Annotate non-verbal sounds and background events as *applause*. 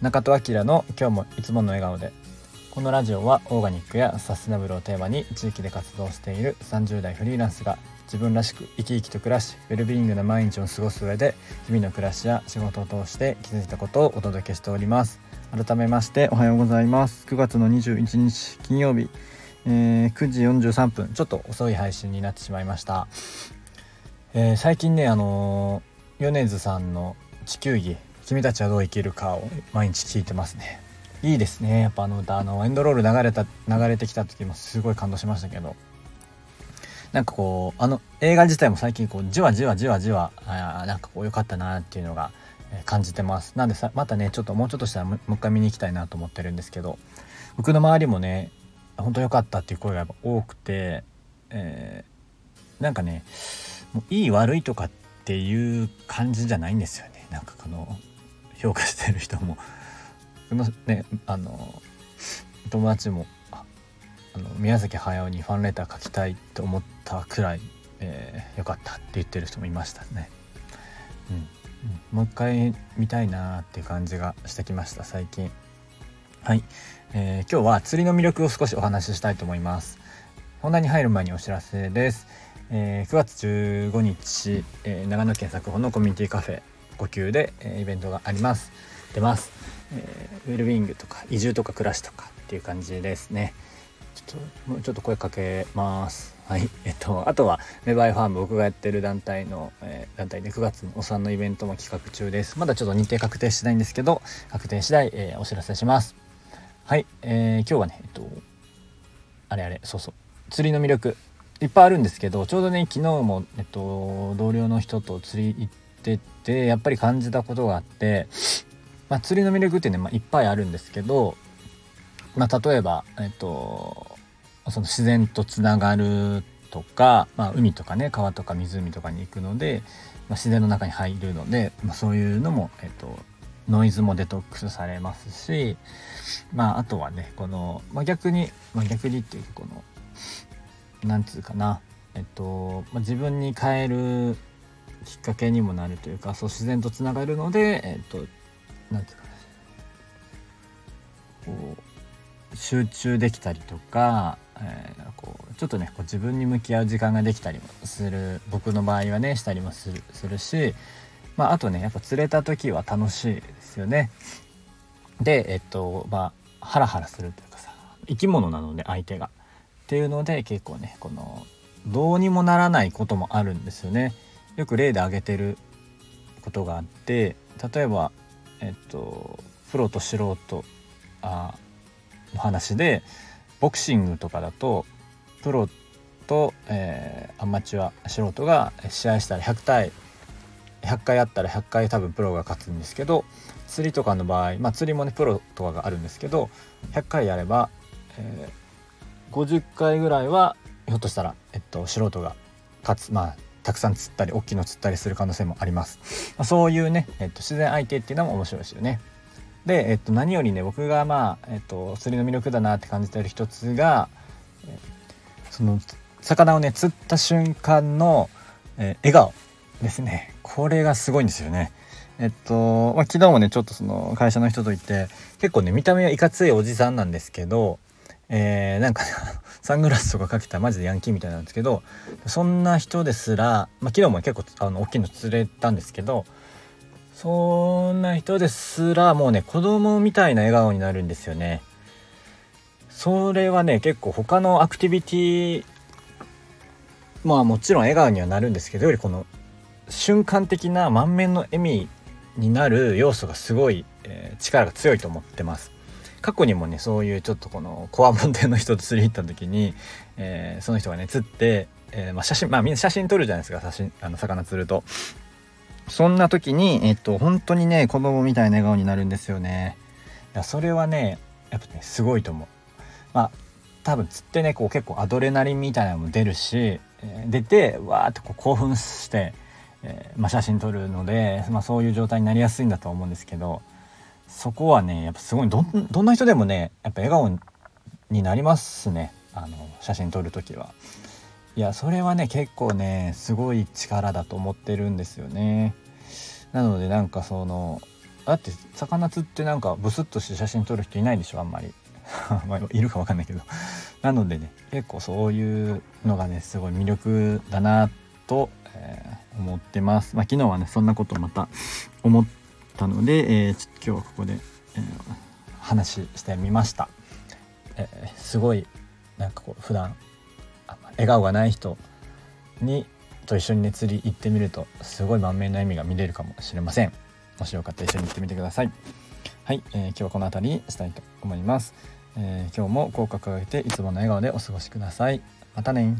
中戸明の今日もいつもの笑顔で。このラジオはオーガニックやサステナブルをテーマに地域で活動している30代フリーランスが自分らしく生き生きと暮らしウェルビーイングな毎日を過ごす上で日々の暮らしや仕事を通して気づいたことをお届けしております。改めましておはようございます。9月の21日金曜日、えー、9時43分。ちょっと遅い配信になってしまいました、えー、最近ねあのー、米津さんの地球儀君たちはどう生きるかを毎日聞いてますね。いいですね。やっぱあの歌あのエンドロール流れた流れてきた時もすごい感動しましたけど。なんかこうあの映画自体も最近こうじわじわじわじわあなんかこう良かったなっていうのが感じてます。なんでさまたねちょっともうちょっとしたらもう一回見に行きたいなと思ってるんですけど。僕の周りもね本当良かったっていう声がやっぱ多くて、えー、なんかねもういい悪いとかっていう感じじゃないんですよね。なんかこの評価してる人ものねあの友達もあの宮崎駿にファンレター書きたいと思ったくらい、えー、よかったって言ってる人もいましたね。うん、うん、もう一回見たいなーっていう感じがしてきました最近。はい、えー、今日は釣りの魅力を少しお話ししたいと思います。本題に入る前にお知らせです。えー、9月15日、えー、長野県佐久穂のコミュニティカフェ呼吸で、えー、イベントがあります。出ます、えー、ウェルビーイングとか移住とか暮らしとかっていう感じですね。ちょっともうちょっと声かけます。はい。えっとあとはメバイファーム僕がやってる団体の、えー、団体で9月にお産のイベントも企画中です。まだちょっと日程確定してないんですけど確定次第、えー、お知らせします。はい、えー、今日はねえっとあれあれそうそう。釣りの魅力いっぱいあるんですけどちょうどね昨日も、えっと、同僚の人と釣り行っててやっぱり感じたことがあって、まあ、釣りの魅力ってね、まあ、いっぱいあるんですけど、まあ、例えば、えっと、その自然とつながるとか、まあ、海とかね川とか湖とかに行くので、まあ、自然の中に入るので、まあ、そういうのも、えっと、ノイズもデトックスされますし、まあ、あとはねこの、まあ、逆に、まあ、逆にっていうこのなんつうかなえっと、まあ、自分に変えるきっかけにもなるというかそう自然とつながるのでえっとなんていうかこう集中できたりとか、えー、こうちょっとねこう自分に向き合う時間ができたりもする僕の場合はねしたりもするするし、まあ、あとねやっぱ釣れた時は楽しいですよね。でえっとまあハラハラするというかさ生き物なので相手が。っていうので結構ねこのどうにもならないこともあるんですよね。よく例で挙げてることがあって例えばえっとプロと素人あの話でボクシングとかだとプロと、えー、アマチュア素人が試合したら100対100回あったら100回多分プロが勝つんですけど釣りとかの場合まあ釣りもねプロとかがあるんですけど100回やれば、えー、50回ぐらいはひょっとしたら、えっと、素人が勝つまあたくさん釣ったり大きいの釣ったりする可能性もあります、まあ、そういうね、えっと、自然相手っていうのも面白いですよね。で、えっと、何よりね僕がまあ、えっと、釣りの魅力だなって感じてる一つが、その魚をね釣った瞬間の、え笑顔ですね。これがすごいんですよね。えっと、まあ、昨日もねちょっとその会社の人と行って結構ね見た目はいかついおじさんなんですけどえー、なんか、ね、*laughs* サングラスとかかけたマジでヤンキーみたいなんですけどそんな人ですら、まあ、昨日も結構あの大きいの釣れたんですけどそんな人ですらもうね子供みたいな笑顔になるんですよね。それはね結構他のアクティビティまあもちろん笑顔にはなるんですけどよりこの瞬間的な満面の笑みになる要素がすごい、えー、力が強いと思ってます。過去にもねそういうちょっとこのコアモンテの人と釣り行った時に、えー、その人がね釣って、えー、まあ、写真まあみんな写真撮るじゃないですか写真あの魚釣ると。そんな時にえっと本当にね子供みたいな笑顔になるんですよね。いやそれはねやっぱねすごいと思う。まあ多分釣ってねこう結構アドレナリンみたいなのも出るし、えー、出てわーってこう興奮して、え、まあ、写真撮るので、まあ、そういう状態になりやすいんだと思うんですけどそこはねやっぱすごいどんな人でもねやっぱ笑顔になりますねあの写真撮る時は。いやそれはね結構ねすごい力だと思ってるんですよね。なのでなんかそのだって魚釣ってなんかブスッとして写真撮る人いないでしょあんまり *laughs* まあいるか分かんないけどなのでね結構そういうのがねすごい魅力だなと、えー、思ってます。まあ、昨日はねそんなことまた思ったので、えー、今日はここで、えー、話してみました。えー、すごいなんかこう普段笑顔がない人にと一緒にね釣り行ってみるとすごい満面の笑みが見れるかもしれません。もしよかったら一緒に行ってみてください。はい、えー、今日はこの辺りにしたいと思います。えー、今日も口角を上げていつもの笑顔でお過ごしください。またね